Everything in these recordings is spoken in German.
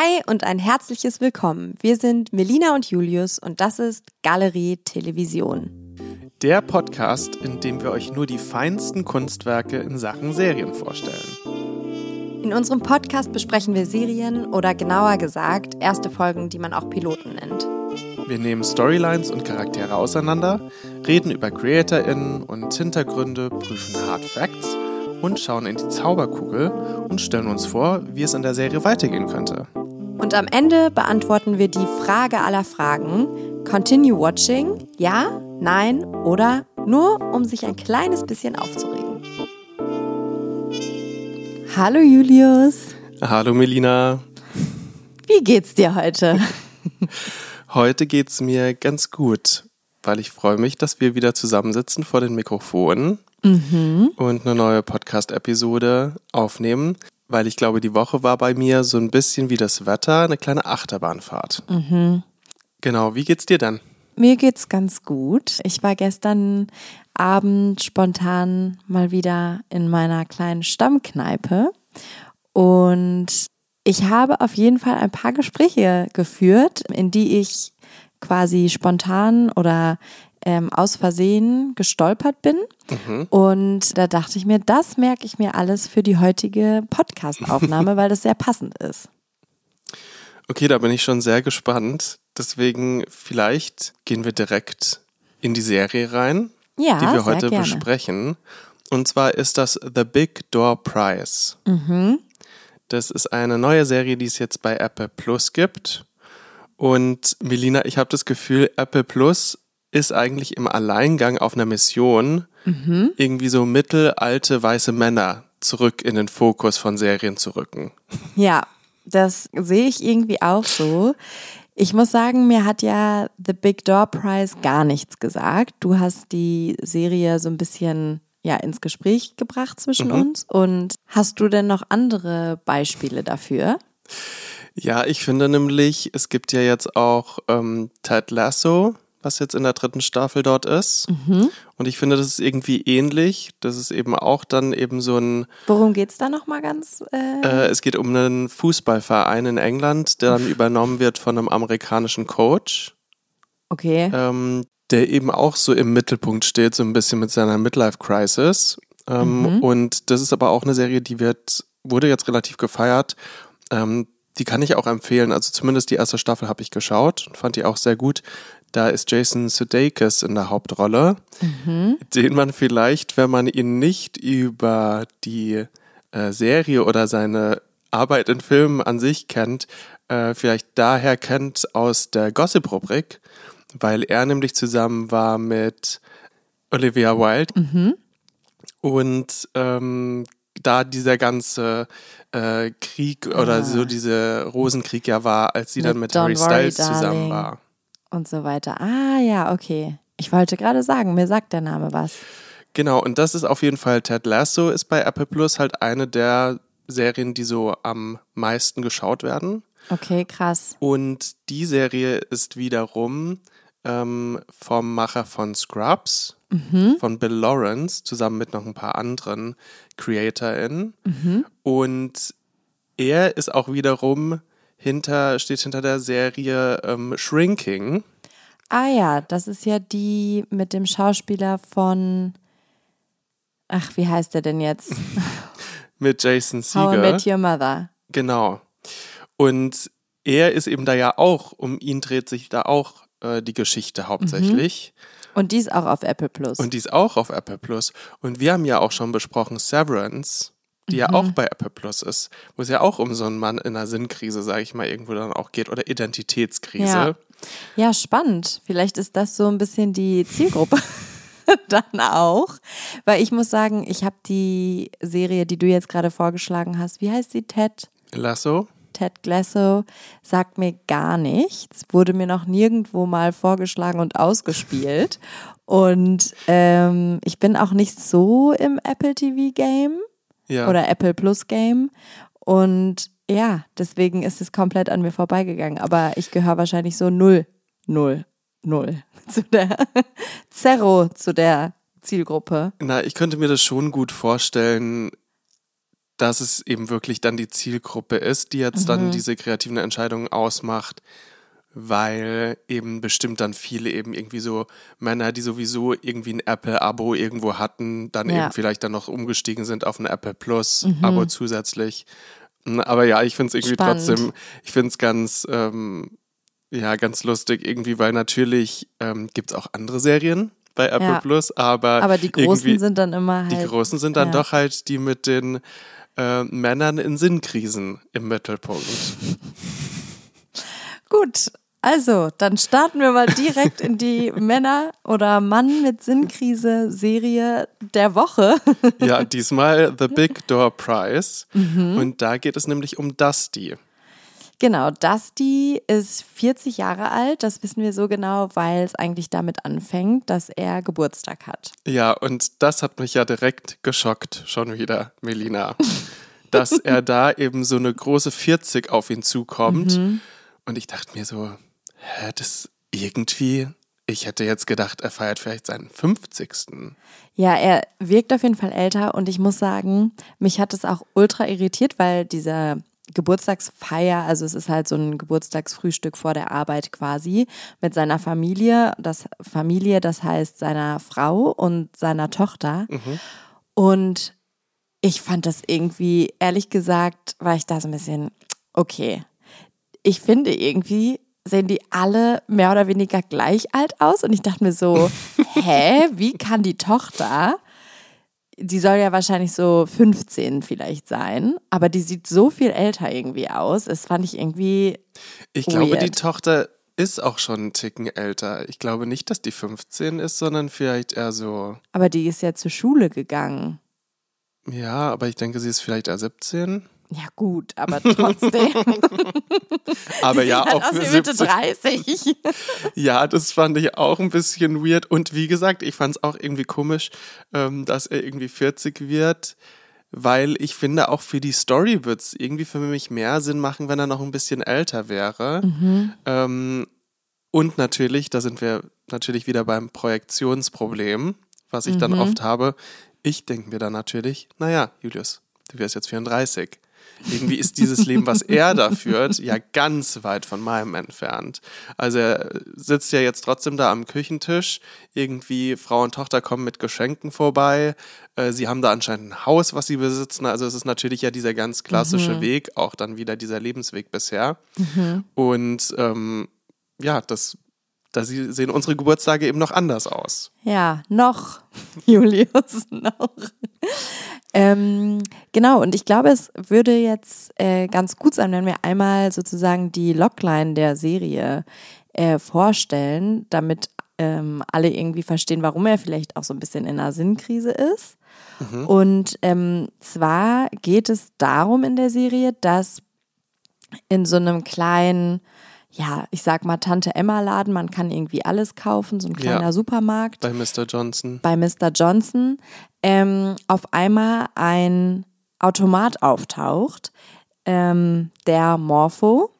Hi und ein herzliches Willkommen. Wir sind Melina und Julius und das ist Galerie Television. Der Podcast, in dem wir euch nur die feinsten Kunstwerke in Sachen Serien vorstellen. In unserem Podcast besprechen wir Serien oder genauer gesagt erste Folgen, die man auch Piloten nennt. Wir nehmen Storylines und Charaktere auseinander, reden über CreatorInnen und Hintergründe, prüfen Hard Facts und schauen in die Zauberkugel und stellen uns vor, wie es in der Serie weitergehen könnte. Und am Ende beantworten wir die Frage aller Fragen. Continue watching? Ja, nein oder nur, um sich ein kleines bisschen aufzuregen. Hallo Julius. Hallo Melina. Wie geht's dir heute? Heute geht's mir ganz gut, weil ich freue mich, dass wir wieder zusammensitzen vor den Mikrofonen mhm. und eine neue Podcast-Episode aufnehmen, weil ich glaube, die Woche war bei mir so ein bisschen wie das Wetter, eine kleine Achterbahnfahrt. Mhm. Genau, wie geht's dir dann? Mir geht's ganz gut. Ich war gestern Abend spontan mal wieder in meiner kleinen Stammkneipe und ich habe auf jeden Fall ein paar Gespräche geführt, in die ich quasi spontan oder ähm, aus Versehen gestolpert bin. Mhm. Und da dachte ich mir, das merke ich mir alles für die heutige Podcast-Aufnahme, weil das sehr passend ist. Okay, da bin ich schon sehr gespannt. Deswegen vielleicht gehen wir direkt in die Serie rein, ja, die wir heute gerne. besprechen. Und zwar ist das The Big Door Prize. Mhm. Das ist eine neue Serie, die es jetzt bei Apple Plus gibt. Und Melina, ich habe das Gefühl, Apple Plus ist eigentlich im Alleingang auf einer Mission, mhm. irgendwie so mittelalte weiße Männer zurück in den Fokus von Serien zu rücken. Ja, das sehe ich irgendwie auch so. Ich muss sagen, mir hat ja The Big Door Prize gar nichts gesagt. Du hast die Serie so ein bisschen ja ins Gespräch gebracht zwischen mhm. uns. Und hast du denn noch andere Beispiele dafür? Ja, ich finde nämlich, es gibt ja jetzt auch ähm, Ted Lasso, was jetzt in der dritten Staffel dort ist. Mhm. Und ich finde, das ist irgendwie ähnlich. Das ist eben auch dann eben so ein. Worum geht es da nochmal ganz? Äh? Äh, es geht um einen Fußballverein in England, der dann übernommen wird von einem amerikanischen Coach. Okay. Ähm, der eben auch so im Mittelpunkt steht, so ein bisschen mit seiner Midlife-Crisis. Ähm, mhm. Und das ist aber auch eine Serie, die wird, wurde jetzt relativ gefeiert. Ähm, die kann ich auch empfehlen. Also zumindest die erste Staffel habe ich geschaut und fand die auch sehr gut. Da ist Jason Sudeikis in der Hauptrolle, mhm. den man vielleicht, wenn man ihn nicht über die äh, Serie oder seine Arbeit in Filmen an sich kennt, äh, vielleicht daher kennt aus der Gossip-Rubrik weil er nämlich zusammen war mit Olivia Wilde mhm. und ähm, da dieser ganze äh, Krieg oder ah. so dieser Rosenkrieg ja war, als sie mit dann mit Don't Harry Styles zusammen war. Und so weiter. Ah ja, okay. Ich wollte gerade sagen, mir sagt der Name was. Genau, und das ist auf jeden Fall Ted Lasso ist bei Apple Plus halt eine der Serien, die so am meisten geschaut werden. Okay, krass. Und die Serie ist wiederum ähm, vom Macher von Scrubs, mhm. von Bill Lawrence, zusammen mit noch ein paar anderen CreatorInnen. Mhm. Und er ist auch wiederum hinter, steht hinter der Serie ähm, Shrinking. Ah ja, das ist ja die mit dem Schauspieler von. Ach, wie heißt der denn jetzt? mit Jason Segel. How I Met Your Mother. Genau. Und er ist eben da ja auch, um ihn dreht sich da auch äh, die Geschichte hauptsächlich. Mhm. Und die ist auch auf Apple Plus. Und die ist auch auf Apple Plus. Und wir haben ja auch schon besprochen Severance, die mhm. ja auch bei Apple Plus ist, wo es ja auch um so einen Mann in einer Sinnkrise, sage ich mal, irgendwo dann auch geht oder Identitätskrise. Ja. ja, spannend. Vielleicht ist das so ein bisschen die Zielgruppe. dann auch, weil ich muss sagen, ich habe die Serie, die du jetzt gerade vorgeschlagen hast, wie heißt sie, Ted? Lasso? Ted Glasso sagt mir gar nichts, wurde mir noch nirgendwo mal vorgeschlagen und ausgespielt. Und ähm, ich bin auch nicht so im Apple TV Game ja. oder Apple Plus Game. Und ja, deswegen ist es komplett an mir vorbeigegangen. Aber ich gehöre wahrscheinlich so null, null, null zu der Zero, zu der Zielgruppe. Na, ich könnte mir das schon gut vorstellen, dass es eben wirklich dann die Zielgruppe ist, die jetzt mhm. dann diese kreativen Entscheidungen ausmacht, weil eben bestimmt dann viele eben irgendwie so Männer, die sowieso irgendwie ein Apple-Abo irgendwo hatten, dann ja. eben vielleicht dann noch umgestiegen sind auf ein Apple Plus-Abo mhm. zusätzlich. Aber ja, ich finde es irgendwie Spannend. trotzdem, ich finde es ganz, ähm, ja, ganz lustig irgendwie, weil natürlich ähm, gibt es auch andere Serien, bei Apple ja. Plus, aber. Aber die großen sind dann immer halt. Die großen sind dann ja. doch halt die mit den äh, Männern in Sinnkrisen im Mittelpunkt. Gut, also, dann starten wir mal direkt in die Männer- oder Mann mit Sinnkrise-Serie der Woche. ja, diesmal The Big Door Prize. Mhm. Und da geht es nämlich um Dusty. Genau, Dusty ist 40 Jahre alt. Das wissen wir so genau, weil es eigentlich damit anfängt, dass er Geburtstag hat. Ja, und das hat mich ja direkt geschockt, schon wieder, Melina. dass er da eben so eine große 40 auf ihn zukommt. Mhm. Und ich dachte mir so, hä, das irgendwie, ich hätte jetzt gedacht, er feiert vielleicht seinen 50. Ja, er wirkt auf jeden Fall älter und ich muss sagen, mich hat es auch ultra irritiert, weil dieser Geburtstagsfeier, also es ist halt so ein Geburtstagsfrühstück vor der Arbeit quasi mit seiner Familie, das Familie, das heißt seiner Frau und seiner Tochter. Mhm. Und ich fand das irgendwie, ehrlich gesagt, war ich da so ein bisschen, okay. Ich finde irgendwie, sehen die alle mehr oder weniger gleich alt aus. Und ich dachte mir so, hä, wie kann die Tochter, die soll ja wahrscheinlich so 15 vielleicht sein, aber die sieht so viel älter irgendwie aus. Das fand ich irgendwie. Ich glaube, die Tochter ist auch schon einen Ticken älter. Ich glaube nicht, dass die 15 ist, sondern vielleicht eher so. Aber die ist ja zur Schule gegangen. Ja, aber ich denke, sie ist vielleicht eher 17. Ja, gut, aber trotzdem. aber ja, auch für Mitte 30. ja, das fand ich auch ein bisschen weird. Und wie gesagt, ich fand es auch irgendwie komisch, ähm, dass er irgendwie 40 wird, weil ich finde, auch für die Story wird es irgendwie für mich mehr Sinn machen, wenn er noch ein bisschen älter wäre. Mhm. Ähm, und natürlich, da sind wir natürlich wieder beim Projektionsproblem, was ich mhm. dann oft habe. Ich denke mir dann natürlich, naja, Julius, du wirst jetzt 34 irgendwie ist dieses Leben, was er da führt, ja ganz weit von meinem entfernt. Also er sitzt ja jetzt trotzdem da am Küchentisch. Irgendwie Frau und Tochter kommen mit Geschenken vorbei. Äh, sie haben da anscheinend ein Haus, was sie besitzen. Also es ist natürlich ja dieser ganz klassische mhm. Weg, auch dann wieder dieser Lebensweg bisher. Mhm. Und ähm, ja, das da sehen unsere Geburtstage eben noch anders aus. Ja, noch, Julius, noch. Ähm, genau, und ich glaube, es würde jetzt äh, ganz gut sein, wenn wir einmal sozusagen die Logline der Serie äh, vorstellen, damit ähm, alle irgendwie verstehen, warum er vielleicht auch so ein bisschen in einer Sinnkrise ist. Mhm. Und ähm, zwar geht es darum in der Serie, dass in so einem kleinen ja, ich sag mal Tante Emma Laden, man kann irgendwie alles kaufen, so ein kleiner ja, Supermarkt. Bei Mr. Johnson. Bei Mr. Johnson ähm, auf einmal ein Automat auftaucht, ähm, der Morpho.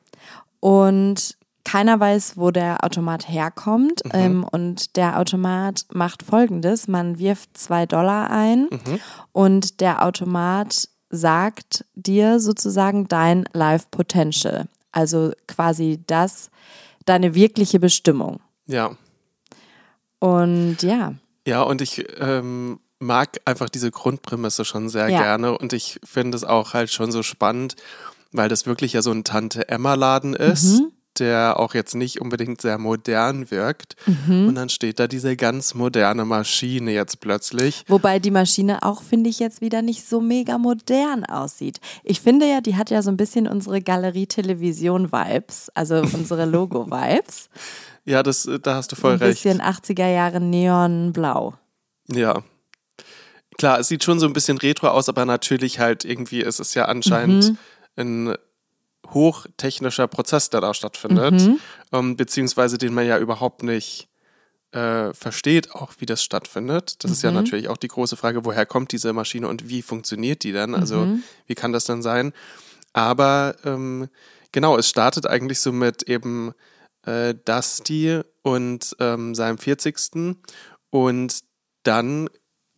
Und keiner weiß, wo der Automat herkommt. Mhm. Ähm, und der Automat macht folgendes: Man wirft zwei Dollar ein mhm. und der Automat sagt dir sozusagen dein Life Potential. Also quasi das, deine wirkliche Bestimmung. Ja. Und ja. Ja, und ich ähm, mag einfach diese Grundprämisse schon sehr ja. gerne und ich finde es auch halt schon so spannend, weil das wirklich ja so ein Tante-Emma-Laden ist. Mhm der auch jetzt nicht unbedingt sehr modern wirkt. Mhm. Und dann steht da diese ganz moderne Maschine jetzt plötzlich. Wobei die Maschine auch, finde ich, jetzt wieder nicht so mega modern aussieht. Ich finde ja, die hat ja so ein bisschen unsere Galerie-Television-Vibes, also unsere Logo-Vibes. ja, das, da hast du voll ein recht. Ein bisschen 80er Jahre Neonblau. Ja. Klar, es sieht schon so ein bisschen retro aus, aber natürlich halt irgendwie ist es ja anscheinend mhm. ein hochtechnischer Prozess, der da stattfindet, mhm. ähm, beziehungsweise den man ja überhaupt nicht äh, versteht, auch wie das stattfindet. Das mhm. ist ja mhm. natürlich auch die große Frage, woher kommt diese Maschine und wie funktioniert die denn? Also mhm. wie kann das denn sein? Aber ähm, genau, es startet eigentlich so mit eben äh, Dusty und ähm, seinem 40. Und dann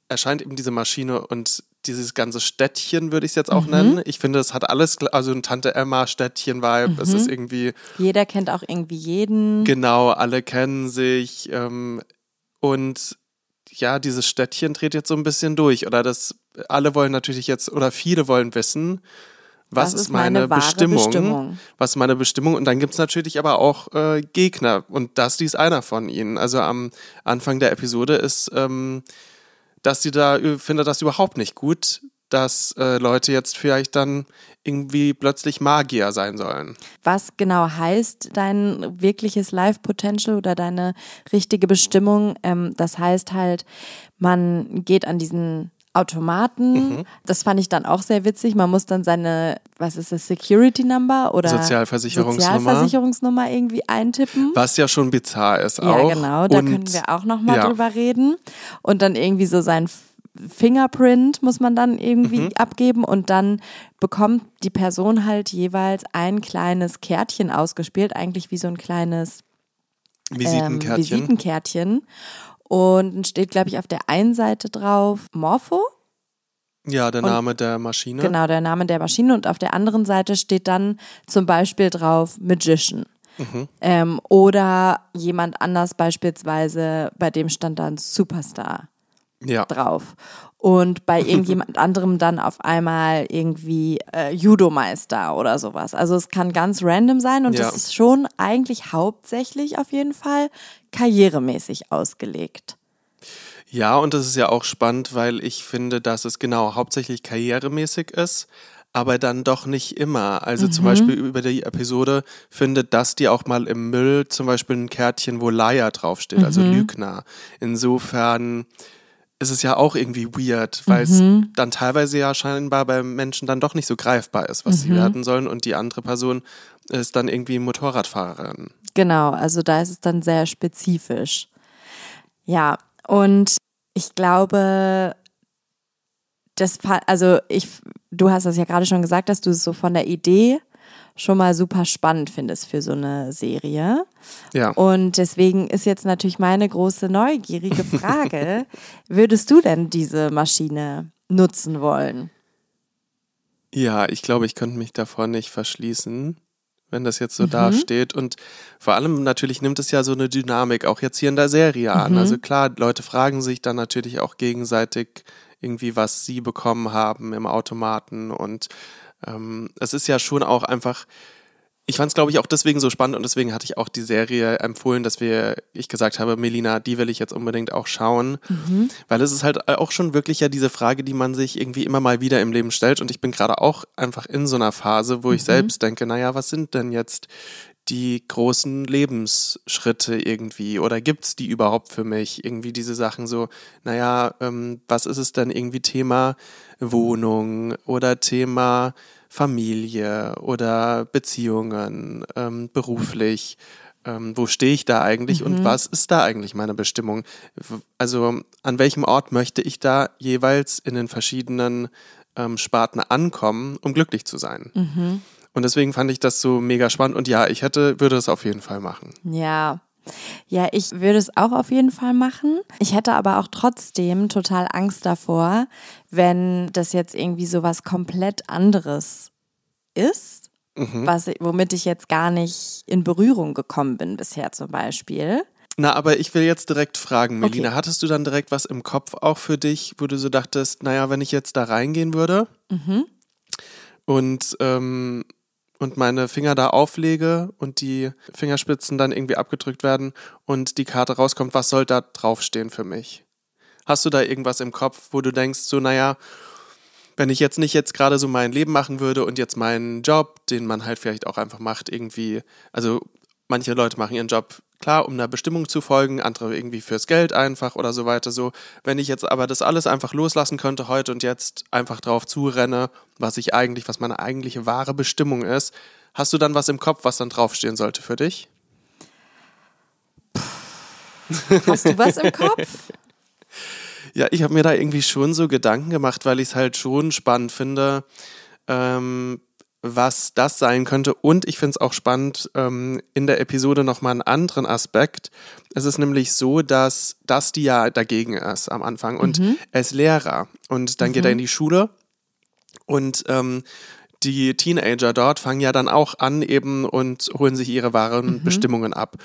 erscheint eben diese Maschine und dieses ganze Städtchen, würde ich es jetzt auch mhm. nennen. Ich finde, es hat alles, also ein Tante Emma-Städtchen-Vibe. Mhm. Es ist irgendwie. Jeder kennt auch irgendwie jeden. Genau, alle kennen sich. Ähm, und ja, dieses Städtchen dreht jetzt so ein bisschen durch. Oder das, alle wollen natürlich jetzt, oder viele wollen wissen, was, was ist meine, meine Bestimmung? Bestimmung? Was ist meine Bestimmung? Und dann gibt es natürlich aber auch äh, Gegner. Und das ist einer von ihnen. Also am Anfang der Episode ist, ähm, dass sie da findet das überhaupt nicht gut, dass äh, Leute jetzt vielleicht dann irgendwie plötzlich Magier sein sollen. Was genau heißt dein wirkliches Life-Potential oder deine richtige Bestimmung? Ähm, das heißt halt, man geht an diesen Automaten. Mhm. Das fand ich dann auch sehr witzig. Man muss dann seine, was ist das, Security Number oder Sozialversicherungsnummer, Sozialversicherungsnummer irgendwie eintippen. Was ja schon bizarr ist auch. Ja, genau, da Und, können wir auch nochmal ja. drüber reden. Und dann irgendwie so sein Fingerprint muss man dann irgendwie mhm. abgeben und dann bekommt die Person halt jeweils ein kleines Kärtchen ausgespielt, eigentlich wie so ein kleines Visitenkärtchen. Ähm, Visitenkärtchen. Und dann steht, glaube ich, auf der einen Seite drauf Morpho. Ja, der Name und, der Maschine. Genau, der Name der Maschine. Und auf der anderen Seite steht dann zum Beispiel drauf Magician. Mhm. Ähm, oder jemand anders beispielsweise, bei dem stand dann Superstar ja. drauf. Und bei irgendjemand anderem dann auf einmal irgendwie äh, Judo-Meister oder sowas. Also es kann ganz random sein und ja. ist schon eigentlich hauptsächlich auf jeden Fall karrieremäßig ausgelegt. Ja, und das ist ja auch spannend, weil ich finde, dass es genau hauptsächlich karrieremäßig ist, aber dann doch nicht immer. Also mhm. zum Beispiel über die Episode findet das die auch mal im Müll zum Beispiel ein Kärtchen, wo Liar draufsteht, also mhm. also Lügner. Insofern ist es ja auch irgendwie weird, weil es mhm. dann teilweise ja scheinbar bei Menschen dann doch nicht so greifbar ist, was mhm. sie werden sollen und die andere Person ist dann irgendwie Motorradfahrerin. Genau, also da ist es dann sehr spezifisch. Ja, und ich glaube, das, also ich, du hast das ja gerade schon gesagt, dass du es so von der Idee schon mal super spannend findest für so eine Serie. Ja. Und deswegen ist jetzt natürlich meine große neugierige Frage, würdest du denn diese Maschine nutzen wollen? Ja, ich glaube, ich könnte mich davor nicht verschließen, wenn das jetzt so mhm. dasteht. Und vor allem natürlich nimmt es ja so eine Dynamik auch jetzt hier in der Serie an. Mhm. Also klar, Leute fragen sich dann natürlich auch gegenseitig irgendwie, was sie bekommen haben im Automaten und ähm, es ist ja schon auch einfach, ich fand es, glaube ich, auch deswegen so spannend und deswegen hatte ich auch die Serie empfohlen, dass wir, ich gesagt habe, Melina, die will ich jetzt unbedingt auch schauen, mhm. weil es ist halt auch schon wirklich ja diese Frage, die man sich irgendwie immer mal wieder im Leben stellt und ich bin gerade auch einfach in so einer Phase, wo ich mhm. selbst denke, naja, was sind denn jetzt die großen Lebensschritte irgendwie oder gibt es die überhaupt für mich? Irgendwie diese Sachen so, naja, ähm, was ist es denn irgendwie Thema Wohnung oder Thema Familie oder Beziehungen, ähm, beruflich? Ähm, wo stehe ich da eigentlich mhm. und was ist da eigentlich meine Bestimmung? Also an welchem Ort möchte ich da jeweils in den verschiedenen ähm, Sparten ankommen, um glücklich zu sein? Mhm. Und deswegen fand ich das so mega spannend. Und ja, ich hätte, würde es auf jeden Fall machen. Ja. Ja, ich würde es auch auf jeden Fall machen. Ich hätte aber auch trotzdem total Angst davor, wenn das jetzt irgendwie so was komplett anderes ist, mhm. was, womit ich jetzt gar nicht in Berührung gekommen bin bisher zum Beispiel. Na, aber ich will jetzt direkt fragen, Melina, okay. hattest du dann direkt was im Kopf auch für dich, wo du so dachtest, naja, wenn ich jetzt da reingehen würde mhm. und ähm, und meine Finger da auflege und die Fingerspitzen dann irgendwie abgedrückt werden und die Karte rauskommt, was soll da draufstehen für mich? Hast du da irgendwas im Kopf, wo du denkst, so, naja, wenn ich jetzt nicht jetzt gerade so mein Leben machen würde und jetzt meinen Job, den man halt vielleicht auch einfach macht, irgendwie, also manche Leute machen ihren Job klar, um einer Bestimmung zu folgen, andere irgendwie fürs Geld einfach oder so weiter. So, wenn ich jetzt aber das alles einfach loslassen könnte heute und jetzt einfach drauf zurenne, was ich eigentlich, was meine eigentliche wahre Bestimmung ist, hast du dann was im Kopf, was dann draufstehen sollte für dich? Hast du was im Kopf? ja, ich habe mir da irgendwie schon so Gedanken gemacht, weil ich es halt schon spannend finde. Ähm, was das sein könnte. Und ich finde es auch spannend, ähm, in der Episode nochmal einen anderen Aspekt. Es ist nämlich so, dass Dusty ja dagegen ist am Anfang und mhm. er ist Lehrer und dann mhm. geht er in die Schule und ähm, die Teenager dort fangen ja dann auch an eben und holen sich ihre wahren mhm. Bestimmungen ab.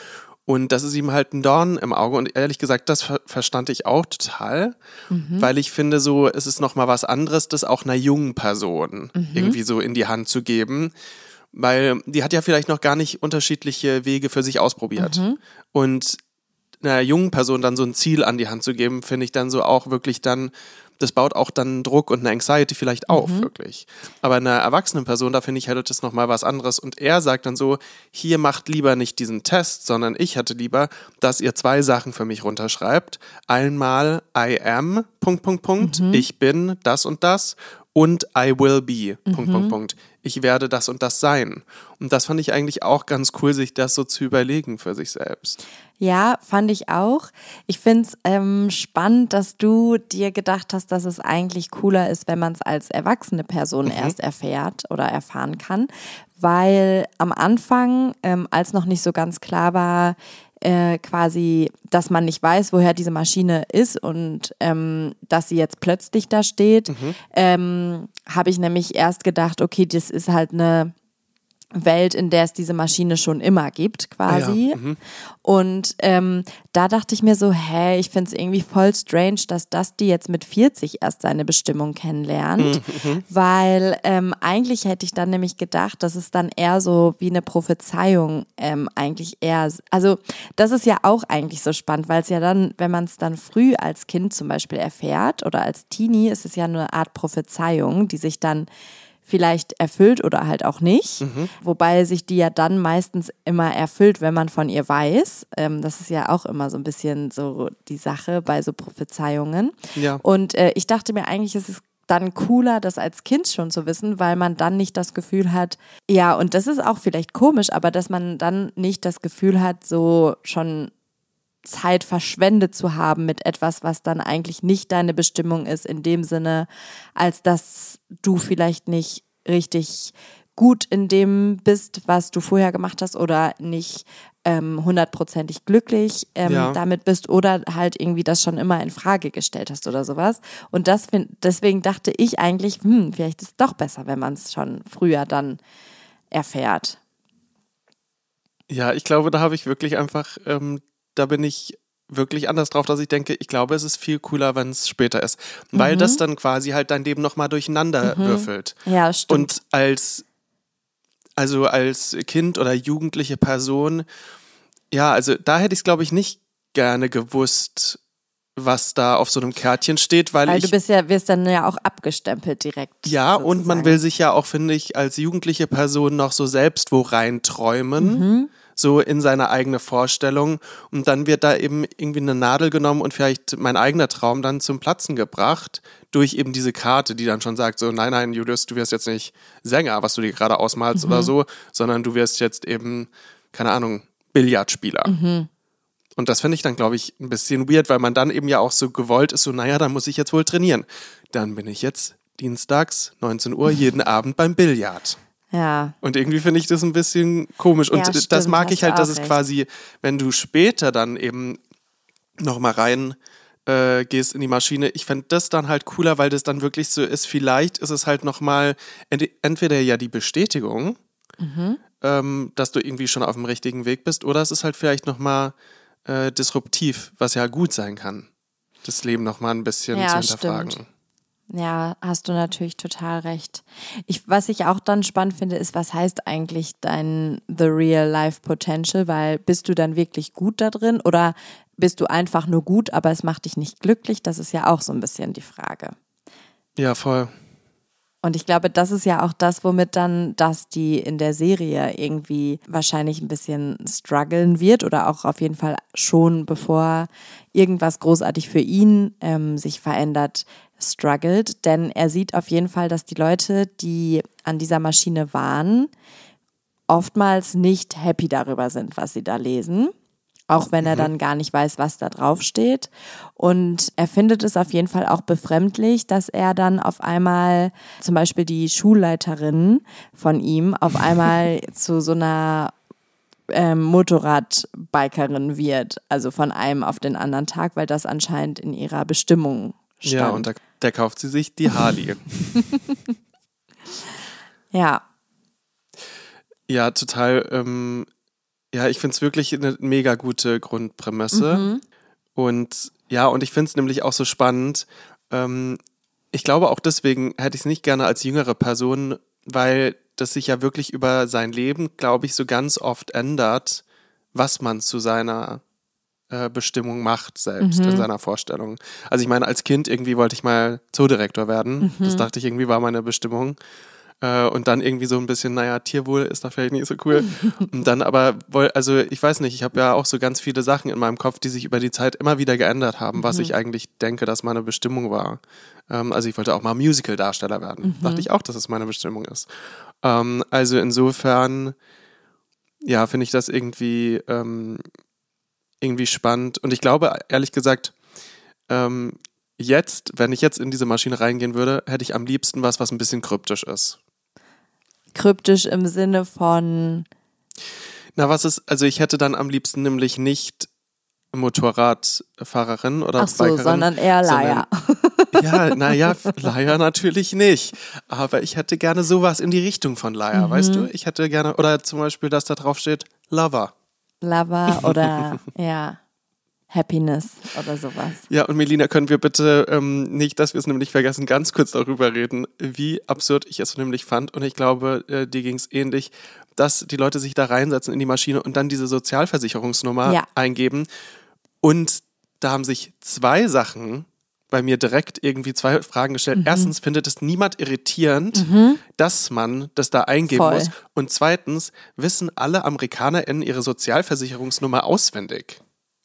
Und das ist ihm halt ein Dorn im Auge. Und ehrlich gesagt, das ver verstand ich auch total, mhm. weil ich finde, so es ist noch mal was anderes, das auch einer jungen Person mhm. irgendwie so in die Hand zu geben, weil die hat ja vielleicht noch gar nicht unterschiedliche Wege für sich ausprobiert. Mhm. Und einer jungen Person dann so ein Ziel an die Hand zu geben, finde ich dann so auch wirklich dann das baut auch dann Druck und eine Anxiety vielleicht auf, mhm. wirklich. Aber einer erwachsenen Person, da finde ich, hätte das nochmal was anderes. Und er sagt dann so, hier macht lieber nicht diesen Test, sondern ich hätte lieber, dass ihr zwei Sachen für mich runterschreibt. Einmal I am, Punkt, Punkt, Punkt, mhm. ich bin das und das und I will be, Punkt, mhm. Punkt, Punkt. Ich werde das und das sein. Und das fand ich eigentlich auch ganz cool, sich das so zu überlegen für sich selbst. Ja, fand ich auch. Ich finde es ähm, spannend, dass du dir gedacht hast, dass es eigentlich cooler ist, wenn man es als erwachsene Person mhm. erst erfährt oder erfahren kann. Weil am Anfang, ähm, als noch nicht so ganz klar war, äh, quasi, dass man nicht weiß, woher diese Maschine ist und ähm, dass sie jetzt plötzlich da steht, mhm. ähm, habe ich nämlich erst gedacht, okay, das ist halt eine Welt, in der es diese Maschine schon immer gibt, quasi. Ja, mhm. Und ähm, da dachte ich mir so, hä, ich finde es irgendwie voll strange, dass das die jetzt mit 40 erst seine Bestimmung kennenlernt, mhm, mhm. weil ähm, eigentlich hätte ich dann nämlich gedacht, dass es dann eher so wie eine Prophezeiung ähm, eigentlich eher, also das ist ja auch eigentlich so spannend, weil es ja dann, wenn man es dann früh als Kind zum Beispiel erfährt oder als Teenie, ist es ja eine Art Prophezeiung, die sich dann vielleicht erfüllt oder halt auch nicht. Mhm. Wobei sich die ja dann meistens immer erfüllt, wenn man von ihr weiß. Ähm, das ist ja auch immer so ein bisschen so die Sache bei so Prophezeiungen. Ja. Und äh, ich dachte mir eigentlich, es ist dann cooler, das als Kind schon zu wissen, weil man dann nicht das Gefühl hat, ja, und das ist auch vielleicht komisch, aber dass man dann nicht das Gefühl hat, so schon Zeit verschwendet zu haben mit etwas, was dann eigentlich nicht deine Bestimmung ist, in dem Sinne, als dass du vielleicht nicht richtig gut in dem bist, was du vorher gemacht hast oder nicht ähm, hundertprozentig glücklich ähm, ja. damit bist oder halt irgendwie das schon immer in Frage gestellt hast oder sowas. Und das find, deswegen dachte ich eigentlich, hm, vielleicht ist es doch besser, wenn man es schon früher dann erfährt. Ja, ich glaube, da habe ich wirklich einfach ähm, da bin ich wirklich anders drauf, dass ich denke, ich glaube, es ist viel cooler, wenn es später ist. Weil mhm. das dann quasi halt dein Leben nochmal durcheinander mhm. würfelt. Ja, stimmt. Und als, also als Kind oder jugendliche Person, ja, also da hätte ich es, glaube ich, nicht gerne gewusst, was da auf so einem Kärtchen steht, weil, weil ich, du bist ja wirst dann ja auch abgestempelt direkt. Ja, sozusagen. und man will sich ja auch finde ich als jugendliche Person noch so selbst wo rein träumen. Mhm so in seine eigene Vorstellung. Und dann wird da eben irgendwie eine Nadel genommen und vielleicht mein eigener Traum dann zum Platzen gebracht durch eben diese Karte, die dann schon sagt, so, nein, nein, Julius, du wirst jetzt nicht Sänger, was du dir gerade ausmalst mhm. oder so, sondern du wirst jetzt eben, keine Ahnung, Billardspieler. Mhm. Und das finde ich dann, glaube ich, ein bisschen weird, weil man dann eben ja auch so gewollt ist, so, naja, dann muss ich jetzt wohl trainieren. Dann bin ich jetzt dienstags, 19 Uhr, jeden Abend beim Billard. Ja. Und irgendwie finde ich das ein bisschen komisch. Und ja, stimmt, das mag ich halt, dass es recht. quasi, wenn du später dann eben nochmal rein äh, gehst in die Maschine, ich fände das dann halt cooler, weil das dann wirklich so ist, vielleicht ist es halt nochmal ent entweder ja die Bestätigung, mhm. ähm, dass du irgendwie schon auf dem richtigen Weg bist, oder es ist halt vielleicht nochmal äh, disruptiv, was ja gut sein kann, das Leben nochmal ein bisschen ja, zu hinterfragen. Stimmt. Ja, hast du natürlich total recht. Ich, was ich auch dann spannend finde, ist, was heißt eigentlich dein The Real Life Potential? Weil bist du dann wirklich gut da drin oder bist du einfach nur gut, aber es macht dich nicht glücklich? Das ist ja auch so ein bisschen die Frage. Ja, voll. Und ich glaube, das ist ja auch das, womit dann das die in der Serie irgendwie wahrscheinlich ein bisschen strugglen wird oder auch auf jeden Fall schon, bevor irgendwas großartig für ihn ähm, sich verändert, struggelt, denn er sieht auf jeden Fall, dass die Leute, die an dieser Maschine waren, oftmals nicht happy darüber sind, was sie da lesen. auch wenn er mhm. dann gar nicht weiß, was da drauf steht. Und er findet es auf jeden Fall auch befremdlich, dass er dann auf einmal zum Beispiel die Schulleiterin von ihm auf einmal zu so einer ähm, Motorradbikerin wird, also von einem auf den anderen Tag, weil das anscheinend in ihrer Bestimmung stand. Ja, und da, da kauft sie sich die Harley. ja. Ja, total ähm, ja, ich finde es wirklich eine mega gute Grundprämisse. Mhm. Und ja, und ich finde es nämlich auch so spannend. Ähm, ich glaube auch deswegen hätte ich es nicht gerne als jüngere Person, weil das sich ja wirklich über sein Leben, glaube ich, so ganz oft ändert, was man zu seiner Bestimmung macht selbst mhm. in seiner Vorstellung. Also ich meine, als Kind irgendwie wollte ich mal Zoodirektor werden. Mhm. Das dachte ich irgendwie war meine Bestimmung. Äh, und dann irgendwie so ein bisschen, naja, Tierwohl ist da vielleicht nicht so cool. und dann aber, also ich weiß nicht, ich habe ja auch so ganz viele Sachen in meinem Kopf, die sich über die Zeit immer wieder geändert haben, was mhm. ich eigentlich denke, dass meine Bestimmung war. Ähm, also ich wollte auch mal Musical-Darsteller werden. Mhm. Dachte ich auch, dass es meine Bestimmung ist. Ähm, also insofern, ja, finde ich das irgendwie, ähm, irgendwie spannend. Und ich glaube, ehrlich gesagt, ähm, jetzt, wenn ich jetzt in diese Maschine reingehen würde, hätte ich am liebsten was, was ein bisschen kryptisch ist kryptisch im Sinne von. Na, was ist, also ich hätte dann am liebsten nämlich nicht Motorradfahrerin oder Ach so, Bikerin, sondern eher Leier. ja, naja, Leier natürlich nicht. Aber ich hätte gerne sowas in die Richtung von Leier, mhm. weißt du? Ich hätte gerne, oder zum Beispiel, dass da drauf steht, Lover. Lover oder, ja. Happiness oder sowas. Ja, und Melina, können wir bitte ähm, nicht, dass wir es nämlich vergessen, ganz kurz darüber reden, wie absurd ich es nämlich fand. Und ich glaube, äh, dir ging es ähnlich, dass die Leute sich da reinsetzen in die Maschine und dann diese Sozialversicherungsnummer ja. eingeben. Und da haben sich zwei Sachen bei mir direkt irgendwie zwei Fragen gestellt. Mhm. Erstens findet es niemand irritierend, mhm. dass man das da eingeben Voll. muss. Und zweitens wissen alle AmerikanerInnen ihre Sozialversicherungsnummer auswendig.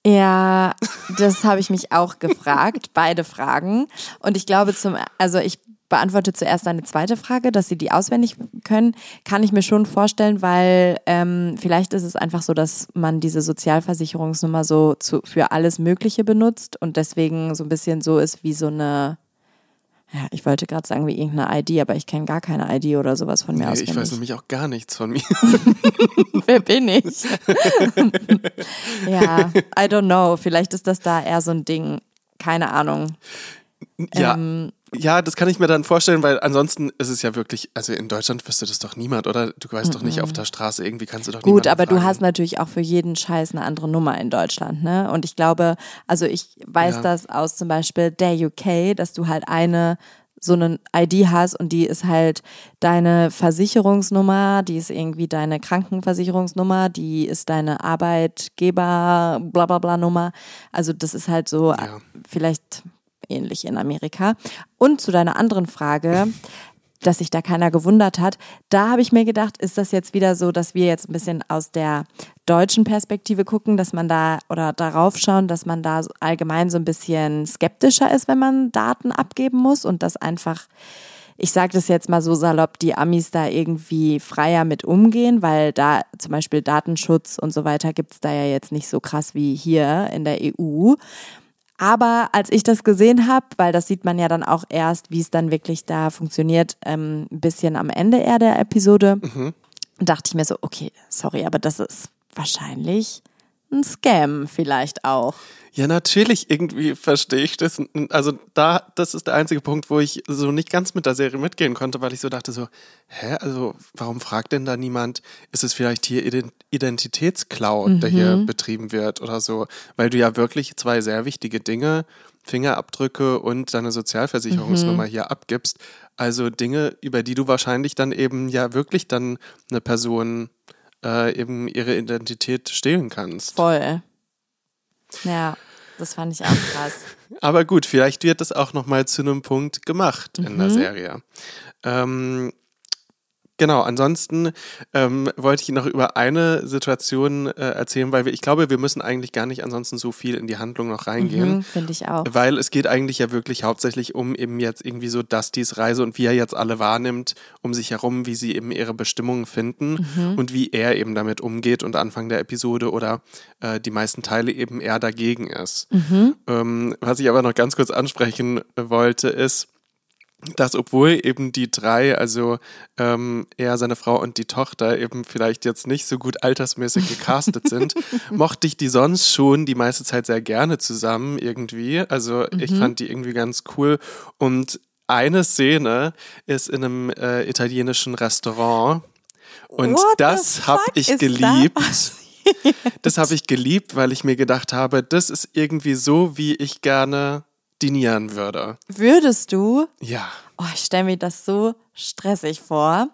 Ja, das habe ich mich auch gefragt, beide Fragen. Und ich glaube zum, also ich beantworte zuerst eine zweite Frage, dass sie die auswendig können, kann ich mir schon vorstellen, weil ähm, vielleicht ist es einfach so, dass man diese Sozialversicherungsnummer so zu, für alles Mögliche benutzt und deswegen so ein bisschen so ist wie so eine ja, ich wollte gerade sagen wie irgendeine ID, aber ich kenne gar keine ID oder sowas von mir nee, auswendig. Ich weiß nämlich auch gar nichts von mir. Wer bin ich? ja, I don't know. Vielleicht ist das da eher so ein Ding. Keine Ahnung. Ja. Ähm, ja, das kann ich mir dann vorstellen, weil ansonsten ist es ja wirklich, also in Deutschland wüsste das doch niemand, oder? Du weißt -mm. doch nicht auf der Straße, irgendwie kannst du doch Gut, aber fragen. du hast natürlich auch für jeden Scheiß eine andere Nummer in Deutschland, ne? Und ich glaube, also ich weiß ja. das aus zum Beispiel der UK, dass du halt eine so eine ID hast und die ist halt deine Versicherungsnummer, die ist irgendwie deine Krankenversicherungsnummer, die ist deine Arbeitgeber bla bla bla Nummer. Also das ist halt so ja. vielleicht ähnlich in Amerika. Und zu deiner anderen Frage, dass sich da keiner gewundert hat, da habe ich mir gedacht, ist das jetzt wieder so, dass wir jetzt ein bisschen aus der deutschen Perspektive gucken, dass man da oder darauf schauen, dass man da allgemein so ein bisschen skeptischer ist, wenn man Daten abgeben muss und das einfach ich sage das jetzt mal so salopp, die Amis da irgendwie freier mit umgehen, weil da zum Beispiel Datenschutz und so weiter gibt es da ja jetzt nicht so krass wie hier in der EU. Aber als ich das gesehen habe, weil das sieht man ja dann auch erst, wie es dann wirklich da funktioniert, ähm, ein bisschen am Ende eher der Episode, mhm. dachte ich mir so, okay, sorry, aber das ist wahrscheinlich ein Scam vielleicht auch. Ja, natürlich, irgendwie verstehe ich das. Also da, das ist der einzige Punkt, wo ich so nicht ganz mit der Serie mitgehen konnte, weil ich so dachte so, hä, also warum fragt denn da niemand, ist es vielleicht hier Identitätsklau, mhm. der hier mhm. betrieben wird oder so? Weil du ja wirklich zwei sehr wichtige Dinge, Fingerabdrücke und deine Sozialversicherungsnummer mhm. hier abgibst. Also Dinge, über die du wahrscheinlich dann eben ja wirklich dann eine Person äh, eben ihre Identität stehlen kannst. Voll. Ja, das fand ich auch krass. Aber gut, vielleicht wird das auch nochmal zu einem Punkt gemacht mhm. in der mhm. Serie. Ähm, Genau, ansonsten ähm, wollte ich noch über eine Situation äh, erzählen, weil wir, ich glaube, wir müssen eigentlich gar nicht ansonsten so viel in die Handlung noch reingehen. Mhm, Finde ich auch. Weil es geht eigentlich ja wirklich hauptsächlich um eben jetzt irgendwie so Dustys Reise und wie er jetzt alle wahrnimmt um sich herum, wie sie eben ihre Bestimmungen finden Mhm. und wie er eben damit umgeht und Anfang der Episode oder äh, die meisten Teile eben er dagegen ist. Mhm. Ähm, was ich aber noch ganz kurz ansprechen wollte, ist, dass obwohl eben die drei, also ähm, er, seine Frau und die Tochter eben vielleicht jetzt nicht so gut altersmäßig gecastet sind, mochte ich die sonst schon die meiste Zeit sehr gerne zusammen irgendwie. Also ich fand die irgendwie ganz cool und eine Szene ist in einem äh, italienischen Restaurant und What das habe ich geliebt. Das habe ich geliebt, weil ich mir gedacht habe, das ist irgendwie so, wie ich gerne dinieren würde. Würdest du? Ja. Oh, ich stelle mir das so stressig vor.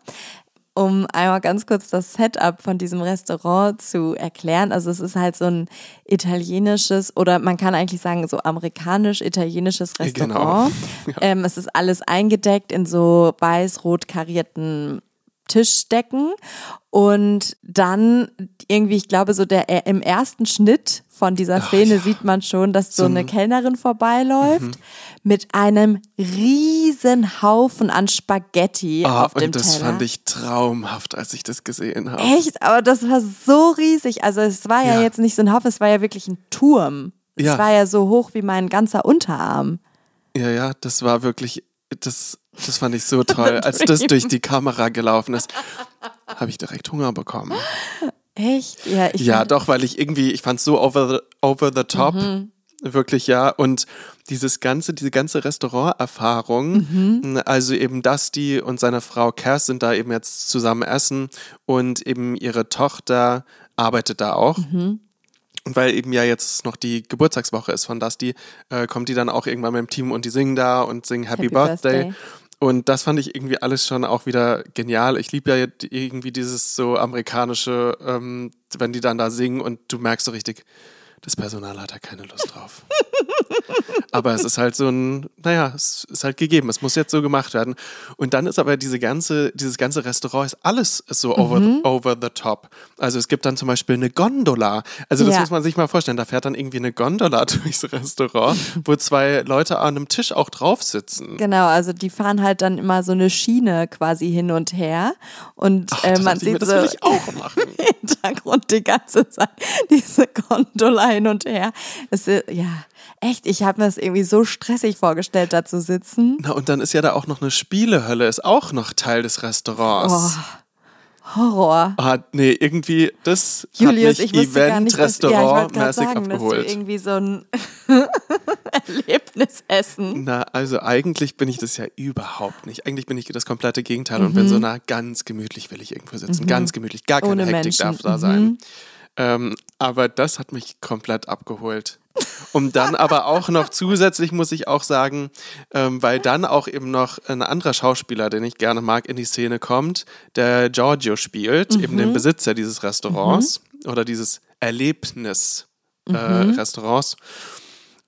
Um einmal ganz kurz das Setup von diesem Restaurant zu erklären. Also es ist halt so ein italienisches oder man kann eigentlich sagen so amerikanisch-italienisches Genau. Restaurant. Ähm, es ist alles eingedeckt in so weiß-rot karierten Tischdecken und dann irgendwie, ich glaube, so der äh, im ersten Schnitt von dieser Szene sieht man schon, dass so, eine Kellnerin vorbeiläuft Mhm. mit einem riesen Haufen an Spaghetti Ah, auf dem und das Teller. fand ich traumhaft, als ich das gesehen habe. Echt, aber das war so riesig. Also es war ja, Ja. jetzt nicht so ein Haufen, es war ja wirklich ein Turm. Es Ja. war ja so hoch wie mein ganzer Unterarm. Ja, ja, das war wirklich, das, das fand ich so toll. Als das durch die Kamera gelaufen ist, habe ich direkt Hunger bekommen. Echt? Ja, ich Ja, doch, weil ich irgendwie, ich fand es so over the, over the top. Wirklich, ja. Und dieses ganze, diese ganze Restauranterfahrung, also eben Dusty und seine Frau Cass sind da eben jetzt zusammen essen und eben ihre Tochter arbeitet da auch. Und weil eben ja jetzt noch die Geburtstagswoche ist von Dusty, äh, kommt die dann auch irgendwann mit dem Team und die singen da und singen Happy, Happy Birthday. Birthday. Und das fand ich irgendwie alles schon auch wieder genial. Ich liebe ja irgendwie dieses so amerikanische, ähm, wenn die dann da singen und du merkst so richtig, das Personal hat da keine Lust drauf. aber es ist halt so ein, naja, es ist halt gegeben. Es muss jetzt so gemacht werden. Und dann ist aber diese ganze, dieses ganze Restaurant ist alles so over, the, over the top. Also es gibt dann zum Beispiel eine Gondola. Also das Ja. muss man sich mal vorstellen. Da fährt dann irgendwie eine Gondola durchs Restaurant, wo zwei Leute an einem Tisch auch drauf sitzen. Genau, also die fahren halt dann immer so eine Schiene quasi hin und her und Ach, äh, man sieht so im Hintergrund die ganze Zeit diese Gondola hin und her. Es, ist- ja, echt, ich habe mir das irgendwie so stressig vorgestellt, da zu sitzen. Na, und dann ist ja da auch noch eine Spielehölle, ist auch noch Teil des Restaurants. Horror. Ah, nee, irgendwie, das Julius, hat ich mich dass, ja, ich Event-Restaurant-mäßig sagen, dass du abgeholt. irgendwie so ein Erlebnis essen. Na, also eigentlich bin ich das ja überhaupt nicht. Eigentlich bin ich das komplette Gegenteil und bin so, na, ganz gemütlich will ich irgendwo sitzen. Ganz gemütlich, gar keine Ohne Hektik Menschen. darf da sein. Ähm, aber das hat mich komplett abgeholt. Und dann aber auch noch zusätzlich muss ich auch sagen, ähm, weil dann auch eben noch ein anderer Schauspieler, den ich gerne mag, in die Szene kommt, der Giorgio spielt, eben den Besitzer dieses Restaurants oder dieses Erlebnis-Restaurants.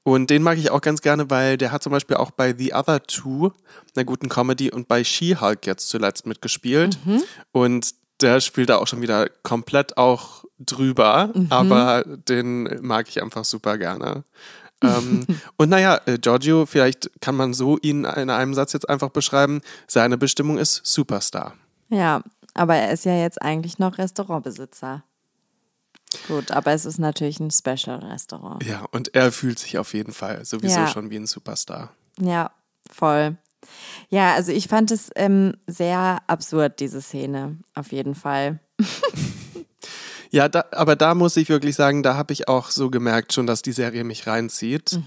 Und den mag ich auch ganz gerne, weil der hat zum Beispiel auch bei The Other Two, einer guten Comedy, und bei She-Hulk jetzt zuletzt mitgespielt. Und der spielt da auch schon wieder komplett auch drüber, aber den mag ich einfach super gerne. ähm, und naja, äh, Giorgio, vielleicht kann man so ihn in einem Satz jetzt einfach beschreiben, seine Bestimmung ist Superstar. Ja, aber er ist ja jetzt eigentlich noch Restaurantbesitzer. Gut, aber es ist natürlich ein Special-Restaurant. Ja, und er fühlt sich auf jeden Fall sowieso Ja. schon wie ein Superstar. Ja, voll. Ja, also ich fand es ähm, sehr absurd, diese Szene, auf jeden Fall. Ja, da, aber da muss ich wirklich sagen, da habe ich auch so gemerkt schon, dass die Serie mich reinzieht,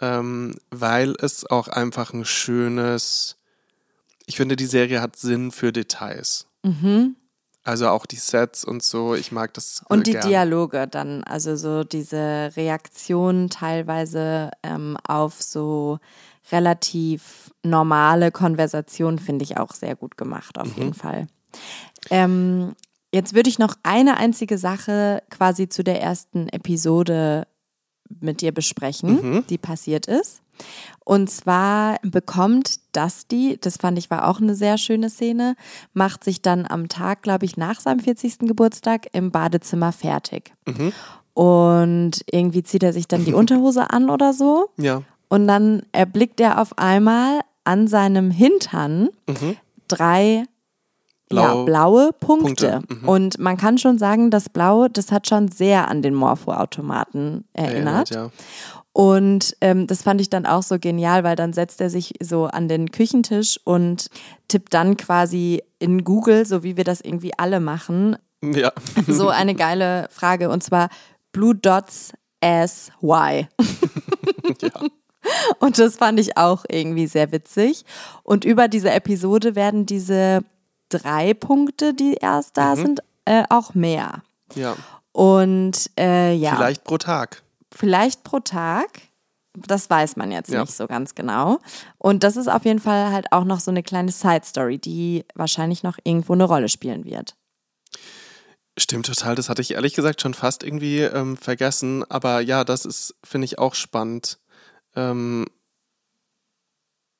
ähm, weil es auch einfach ein schönes, ich finde, die Serie hat Sinn für Details. Also auch die Sets und so, ich mag das. äh, Und die gern. Dialoge dann, also so diese Reaktionen teilweise ähm, auf so relativ normale Konversationen finde ich auch sehr gut gemacht, auf jeden Fall. Ähm, jetzt würde ich noch eine einzige Sache quasi zu der ersten Episode mit dir besprechen, mhm. die passiert ist. Und zwar bekommt Dusty, das fand ich war auch eine sehr schöne Szene, macht sich dann am Tag, glaube ich, nach seinem 40. Geburtstag im Badezimmer fertig. Mhm. Und irgendwie zieht er sich dann die Unterhose an oder so. Ja. Und dann erblickt er auf einmal an seinem Hintern mhm. drei Blau, ja, blaue Punkte. Punkte. Mhm. Und man kann schon sagen, das Blau, das hat schon sehr an den Morpho-Automaten erinnert. erinnert ja. Und ähm, das fand ich dann auch so genial, weil dann setzt er sich so an den Küchentisch und tippt dann quasi in Google, so wie wir das irgendwie alle machen, ja. so eine geile Frage. Und zwar Blue Dots as Y. ja. Und das fand ich auch irgendwie sehr witzig. Und über diese Episode werden diese drei Punkte, die erst da mhm. sind, äh, auch mehr. Ja. Und äh, ja. Vielleicht pro Tag. Vielleicht pro Tag. Das weiß man jetzt ja. nicht so ganz genau. Und das ist auf jeden Fall halt auch noch so eine kleine Side-Story, die wahrscheinlich noch irgendwo eine Rolle spielen wird. Stimmt total, das hatte ich ehrlich gesagt schon fast irgendwie ähm, vergessen. Aber ja, das ist, finde ich, auch spannend. Ähm,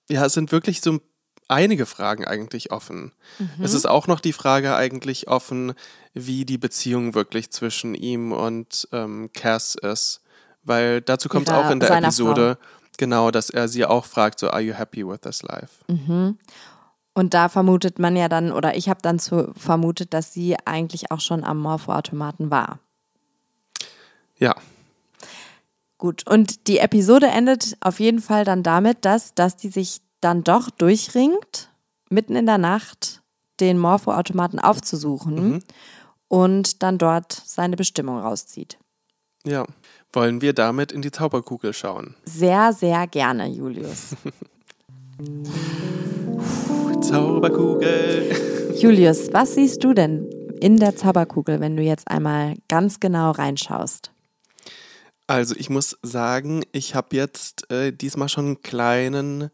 ja, es sind wirklich so einige Fragen eigentlich offen. Mhm. Es ist auch noch die Frage eigentlich offen, wie die Beziehung wirklich zwischen ihm und ähm, Cass ist. Weil dazu kommt auch in der Episode, Frau. genau, dass er sie auch fragt, so, are you happy with this life? Mhm. Und da vermutet man ja dann, oder ich habe dann so vermutet, dass sie eigentlich auch schon am Morpho-Automaten war. Ja. Gut, und die Episode endet auf jeden Fall dann damit, dass, dass die sich dann doch durchringt, mitten in der Nacht den Morpho-Automaten aufzusuchen mhm. und dann dort seine Bestimmung rauszieht. Ja. Wollen wir damit in die Zauberkugel schauen? Sehr, sehr gerne, Julius. Zauberkugel. Julius, was siehst du denn in der Zauberkugel, wenn du jetzt einmal ganz genau reinschaust? Also ich muss sagen, ich habe jetzt äh, diesmal schon einen kleinen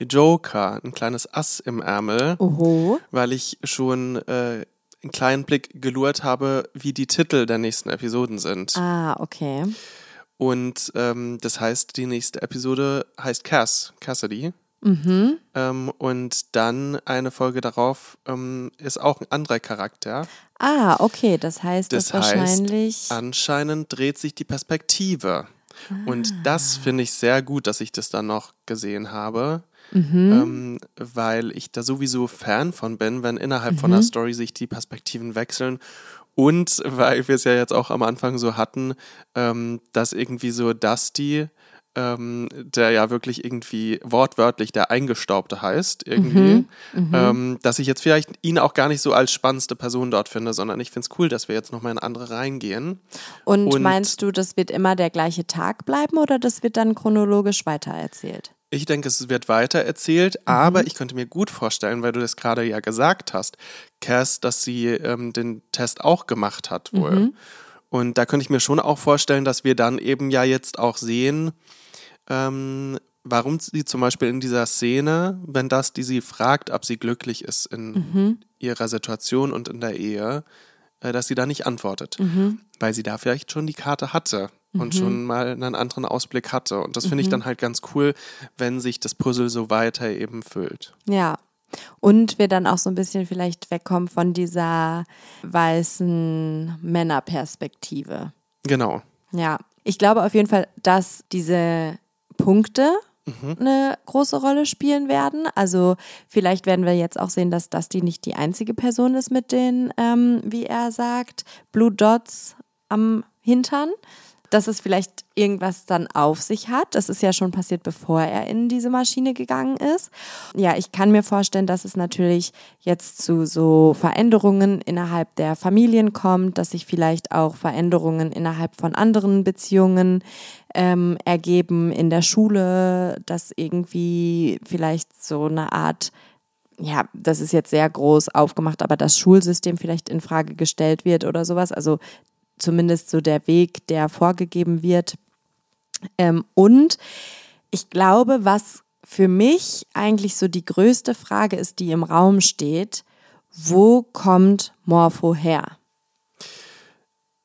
Joker, ein kleines Ass im Ärmel, Oho. weil ich schon äh, einen kleinen Blick gelurrt habe, wie die Titel der nächsten Episoden sind. Ah, okay. Und ähm, das heißt, die nächste Episode heißt Cass, Cassidy. Mhm. Ähm, und dann eine Folge darauf ähm, ist auch ein anderer Charakter. Ah, okay. Das heißt, das, das wahrscheinlich. Heißt, anscheinend dreht sich die Perspektive. Ah. Und das finde ich sehr gut, dass ich das dann noch gesehen habe. Mhm. Ähm, weil ich da sowieso Fan von bin, wenn innerhalb mhm. von einer Story sich die Perspektiven wechseln. Und weil wir es ja jetzt auch am Anfang so hatten, ähm, dass irgendwie so Dusty, ähm, der ja wirklich irgendwie wortwörtlich der Eingestaubte heißt, irgendwie, mhm. mhm. Ähm, dass ich jetzt vielleicht ihn auch gar nicht so als spannendste Person dort finde, sondern ich finde es cool, dass wir jetzt nochmal in andere reingehen. Und, Und meinst du, das wird immer der gleiche Tag bleiben oder das wird dann chronologisch weitererzählt? Ich denke, es wird weiter erzählt, mhm. aber ich könnte mir gut vorstellen, weil du das gerade ja gesagt hast, Cass, dass sie ähm, den Test auch gemacht hat wohl. Mhm. Und da könnte ich mir schon auch vorstellen, dass wir dann eben ja jetzt auch sehen, ähm, warum sie zum Beispiel in dieser Szene, wenn das die sie fragt, ob sie glücklich ist in mhm. ihrer Situation und in der Ehe, äh, dass sie da nicht antwortet. Mhm. Weil sie da vielleicht schon die Karte hatte und mhm. schon mal einen anderen Ausblick hatte. Und das finde ich mhm. dann halt ganz cool, wenn sich das Puzzle so weiter eben füllt. Ja. Und wir dann auch so ein bisschen vielleicht wegkommen von dieser weißen Männerperspektive. Genau. Ja. Ich glaube auf jeden Fall, dass diese Punkte mhm. eine große Rolle spielen werden. Also vielleicht werden wir jetzt auch sehen, dass das die nicht die einzige Person ist mit den, ähm, wie er sagt, Blue Dots am Hintern, dass es vielleicht irgendwas dann auf sich hat. Das ist ja schon passiert, bevor er in diese Maschine gegangen ist. Ja, ich kann mir vorstellen, dass es natürlich jetzt zu so Veränderungen innerhalb der Familien kommt, dass sich vielleicht auch Veränderungen innerhalb von anderen Beziehungen ähm, ergeben in der Schule, dass irgendwie vielleicht so eine Art ja, das ist jetzt sehr groß aufgemacht, aber das Schulsystem vielleicht in Frage gestellt wird oder sowas. Also zumindest so der Weg, der vorgegeben wird. Ähm, und ich glaube, was für mich eigentlich so die größte Frage ist, die im Raum steht, wo kommt Morpho her?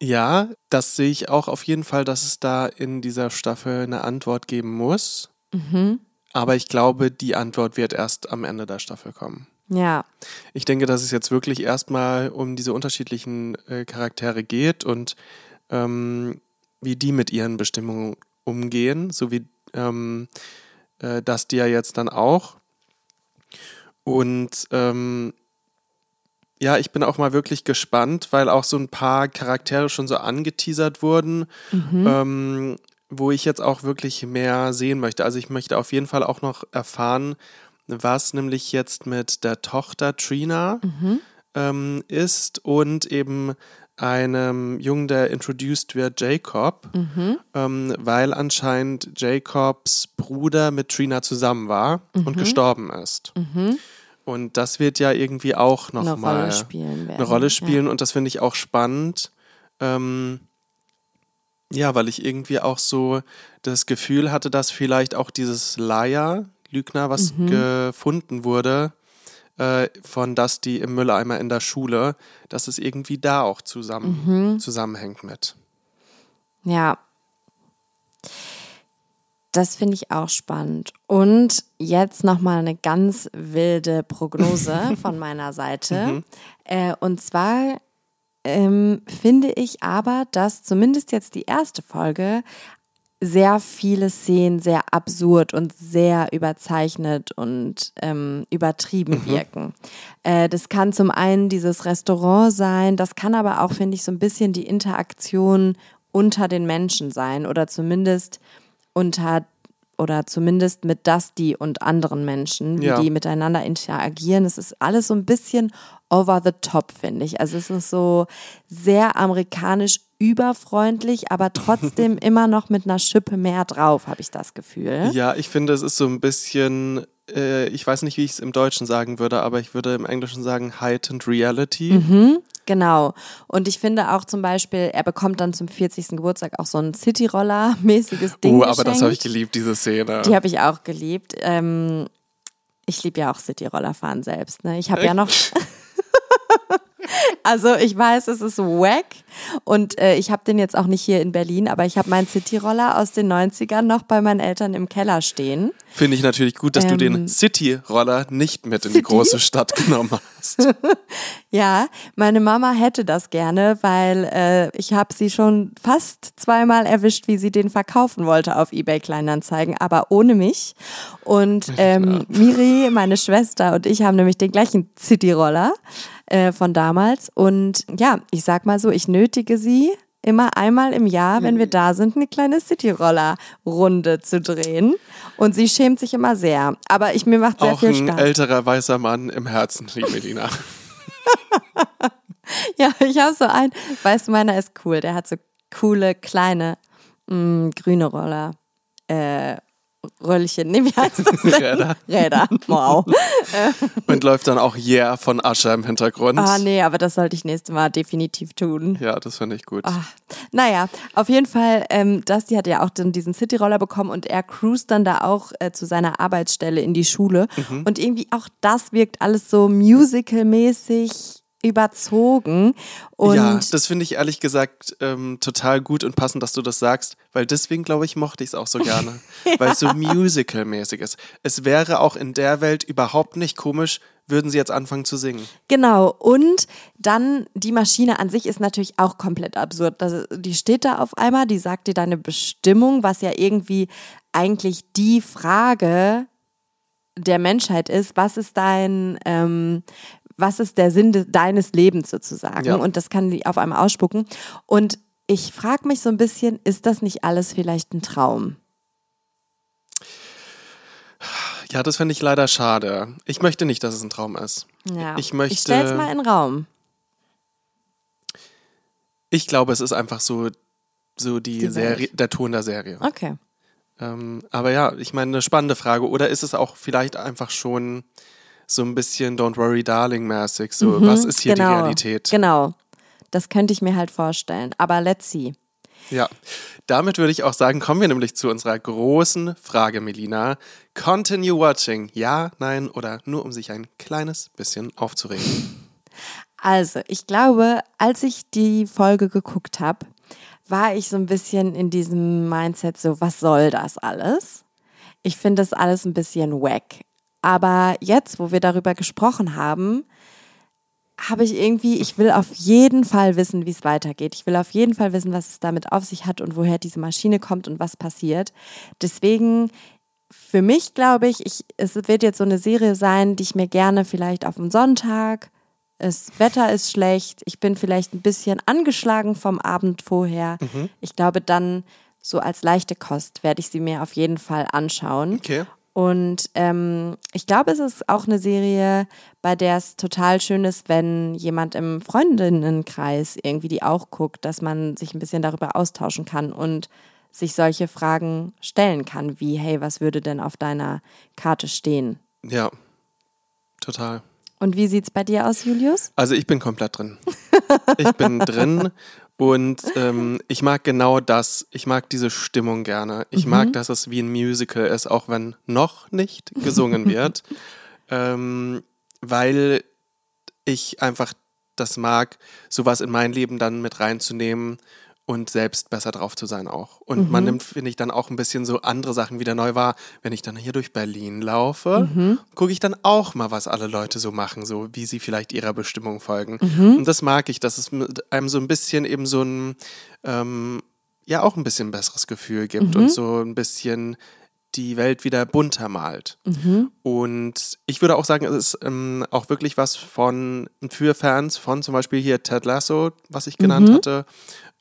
Ja, das sehe ich auch auf jeden Fall, dass es da in dieser Staffel eine Antwort geben muss. Mhm. Aber ich glaube, die Antwort wird erst am Ende der Staffel kommen. Ja. Ich denke, dass es jetzt wirklich erstmal um diese unterschiedlichen äh, Charaktere geht und ähm, wie die mit ihren Bestimmungen umgehen, so wie ähm, äh, das die ja jetzt dann auch. Und ähm, ja, ich bin auch mal wirklich gespannt, weil auch so ein paar Charaktere schon so angeteasert wurden, Mhm. ähm, wo ich jetzt auch wirklich mehr sehen möchte. Also ich möchte auf jeden Fall auch noch erfahren, was nämlich jetzt mit der Tochter Trina Mhm. ähm, ist und eben einem Jungen, der introduced wird, Jacob, Mhm. ähm, weil anscheinend Jacobs Bruder mit Trina zusammen war und gestorben ist. Mhm. Und das wird ja irgendwie auch Eine nochmal Rolle spielen eine Rolle spielen und das finde ich auch spannend. Ähm, ja, weil ich irgendwie auch so das Gefühl hatte, dass vielleicht auch dieses Liar, Lügner, was Mhm. gefunden wurde, äh, von Dusty im Mülleimer in der Schule, dass es irgendwie da auch zusammen, Mhm. zusammenhängt mit. Ja. Das finde ich auch spannend. Und jetzt nochmal eine ganz wilde Prognose von meiner Seite. Äh, und zwar ähm, finde ich aber, dass zumindest jetzt die erste Folge sehr viele Szenen sehr absurd und sehr überzeichnet und ähm, übertrieben wirken. Äh, das kann zum einen dieses Restaurant sein, das kann aber auch, finde ich, so ein bisschen die Interaktion unter den Menschen sein oder zumindest unter oder zumindest mit Dusty und anderen Menschen, wie Ja. die miteinander interagieren. Es ist alles so ein bisschen over the top, finde ich. Also es ist so sehr amerikanisch überfreundlich, aber trotzdem immer noch mit einer Schippe mehr drauf, habe ich das Gefühl. Ja, ich finde, es ist so ein bisschen, äh, ich weiß nicht, wie ich es im Deutschen sagen würde, aber ich würde im Englischen sagen heightened reality. Mhm. Genau. Und ich finde auch zum Beispiel, er bekommt dann zum 40. Geburtstag auch so ein Cityroller-mäßiges Ding. Oh, aber das habe ich geschenkt. geliebt, diese Szene. Die habe ich auch geliebt. Ähm, ich liebe ja auch Cityroller fahren selbst. Ne? Ich habe ja noch. Also ich weiß, es ist wack und äh, ich habe den jetzt auch nicht hier in Berlin, aber ich habe meinen Cityroller aus den 90ern noch bei meinen Eltern im Keller stehen. Finde ich natürlich gut, dass du den Ähm, City-Roller nicht mit in die große Stadt genommen hast. Ja, meine Mama hätte das gerne, weil äh, ich habe sie schon fast zweimal erwischt, wie sie den verkaufen wollte auf eBay Kleinanzeigen, aber ohne mich. Und ähm, Miri, meine Schwester und ich haben nämlich den gleichen Cityroller äh, von damals. Und ja, ich sag mal so, ich nötige sie immer einmal im Jahr, wenn wir da sind, eine kleine Cityroller-Runde zu drehen. Und sie schämt sich immer sehr. Aber ich mir macht sehr Auch viel ein Spaß. älterer weißer Mann im Herzen, liebe Melina. Ja, ich habe so einen, weißt du, meiner ist cool. Der hat so coole, kleine, mh, grüne Roller. Äh, Röllchen, nee, wie heißt das denn? Räder. Räder, wow. Und läuft dann auch Yeah von Ascher im Hintergrund. Ah, nee, aber das sollte ich nächstes Mal definitiv tun. Ja, das finde ich gut. Ah, naja, auf jeden Fall, ähm, Dusty hat ja auch dann diesen Cityroller bekommen und er cruist dann da auch äh, zu seiner Arbeitsstelle in die Schule. Mhm. Und irgendwie auch das wirkt alles so musical-mäßig überzogen. Und ja, das finde ich ehrlich gesagt ähm, total gut und passend, dass du das sagst, weil deswegen, glaube ich, mochte ich es auch so gerne, weil es so musical-mäßig ist. Es wäre auch in der Welt überhaupt nicht komisch, würden sie jetzt anfangen zu singen. Genau, und dann die Maschine an sich ist natürlich auch komplett absurd. Das, die steht da auf einmal, die sagt dir deine Bestimmung, was ja irgendwie eigentlich die Frage der Menschheit ist. Was ist dein, ähm, was ist der Sinn de deines Lebens sozusagen? Ja. Und das kann die auf einmal ausspucken. Und ich frage mich so ein bisschen, ist das nicht alles vielleicht ein Traum? Ja, das finde ich leider schade. Ich möchte nicht, dass es ein Traum ist. Ja. Ich möchte- Ich stell's mal in den Raum. Ich glaube, es ist einfach so, so die, Die Serie, der Ton der Serie. Okay. Ähm, aber ja, ich meine, eine spannende Frage. Oder ist es auch vielleicht einfach schon so ein bisschen Don't Worry Darling mäßig? So, was ist hier genau, die Realität? Genau. Das könnte ich mir halt vorstellen. Aber let's see. Ja, damit würde ich auch sagen, kommen wir nämlich zu unserer großen Frage, Melina. Continue watching, ja, nein oder nur um sich ein kleines bisschen aufzuregen. Also, ich glaube, als ich die Folge geguckt habe, war ich so ein bisschen in diesem Mindset so, was soll das alles? Ich finde das alles ein bisschen wack. Aber jetzt, wo wir darüber gesprochen haben, habe ich irgendwie, ich will auf jeden Fall wissen, wie es weitergeht. Ich will auf jeden Fall wissen, was es damit auf sich hat und woher diese Maschine kommt und was passiert. Deswegen, für mich glaube ich, ich, es wird jetzt so eine Serie sein, die ich mir gerne vielleicht auf dem Sonntag, das Wetter ist schlecht, ich bin vielleicht ein bisschen angeschlagen vom Abend vorher. Mhm. Ich glaube, dann so als leichte Kost werde ich sie mir auf jeden Fall anschauen. Okay. Und ähm, ich glaube, es ist auch eine Serie, bei der es total schön ist, wenn jemand im Freundinnenkreis irgendwie die auch guckt, dass man sich ein bisschen darüber austauschen kann und sich solche Fragen stellen kann, wie, hey, was würde denn auf deiner Karte stehen? Ja, total. Und wie sieht es bei dir aus, Julius? Also ich bin komplett drin. Ich bin drin und ähm, ich mag genau das. Ich mag diese Stimmung gerne. Ich mhm. mag, dass es wie ein Musical ist, auch wenn noch nicht gesungen wird. ähm, weil ich einfach das mag, sowas in mein Leben dann mit reinzunehmen und selbst besser drauf zu sein auch. Und mhm. man nimmt, finde ich, dann auch ein bisschen so andere Sachen wieder neu wahr. Wenn ich dann hier durch Berlin laufe, mhm. gucke ich dann auch mal, was alle Leute so machen, so wie sie vielleicht ihrer Bestimmung folgen. Mhm. Und das mag ich, dass es einem so ein bisschen eben so ein, ähm, ja, auch ein bisschen besseres Gefühl gibt und mhm. so ein bisschen die Welt wieder bunter malt. Mhm. Und ich würde auch sagen, es ist ähm, auch wirklich was von für Fans von zum Beispiel hier Ted Lasso, was ich genannt mhm. hatte,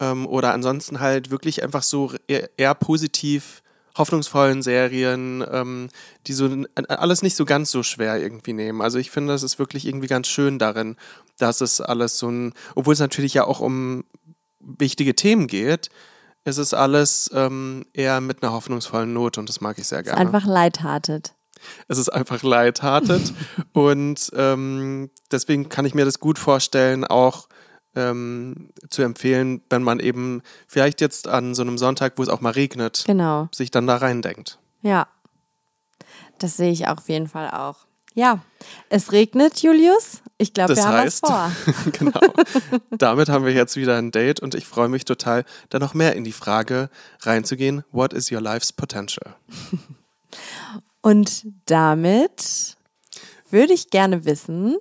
ähm, oder ansonsten halt wirklich einfach so eher, eher positiv hoffnungsvollen Serien, ähm, die so alles nicht so ganz so schwer irgendwie nehmen. Also ich finde, das ist wirklich irgendwie ganz schön darin, dass es alles so ein, obwohl es natürlich ja auch um wichtige Themen geht, es ist alles ähm, eher mit einer hoffnungsvollen Note und das mag ich sehr gerne. Es ist einfach lighthearted. Es ist einfach lighthearted und ähm, deswegen kann ich mir das gut vorstellen, auch ähm, zu empfehlen, wenn man eben vielleicht jetzt an so einem Sonntag, wo es auch mal regnet, genau. sich dann da reindenkt. Ja, das sehe ich auf jeden Fall auch. Ja, es regnet, Julius. Ich glaube, wir haben heißt, was vor. genau. Damit haben wir jetzt wieder ein Date und ich freue mich total, da noch mehr in die Frage reinzugehen. What is your life's potential? Und damit würde ich gerne wissen,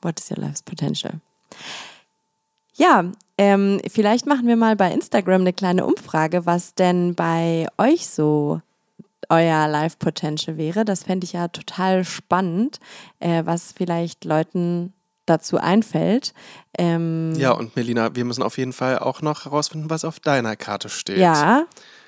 what is your life's potential? Ja, ähm, vielleicht machen wir mal bei Instagram eine kleine Umfrage, was denn bei euch so euer Life Potential wäre. Das fände ich ja total spannend, äh, was vielleicht Leuten dazu einfällt. Ähm, ja, und Melina, wir müssen auf jeden Fall auch noch herausfinden, was auf deiner Karte steht. Ja,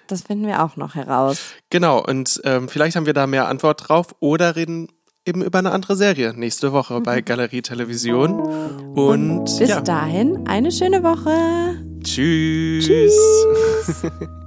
das finden wir auch noch heraus. Genau, und ähm, vielleicht haben wir da mehr Antwort drauf oder reden eben über eine andere Serie nächste Woche bei Galerie Television. Und, und bis ja. dahin eine schöne Woche. Tschüss. Tschüss.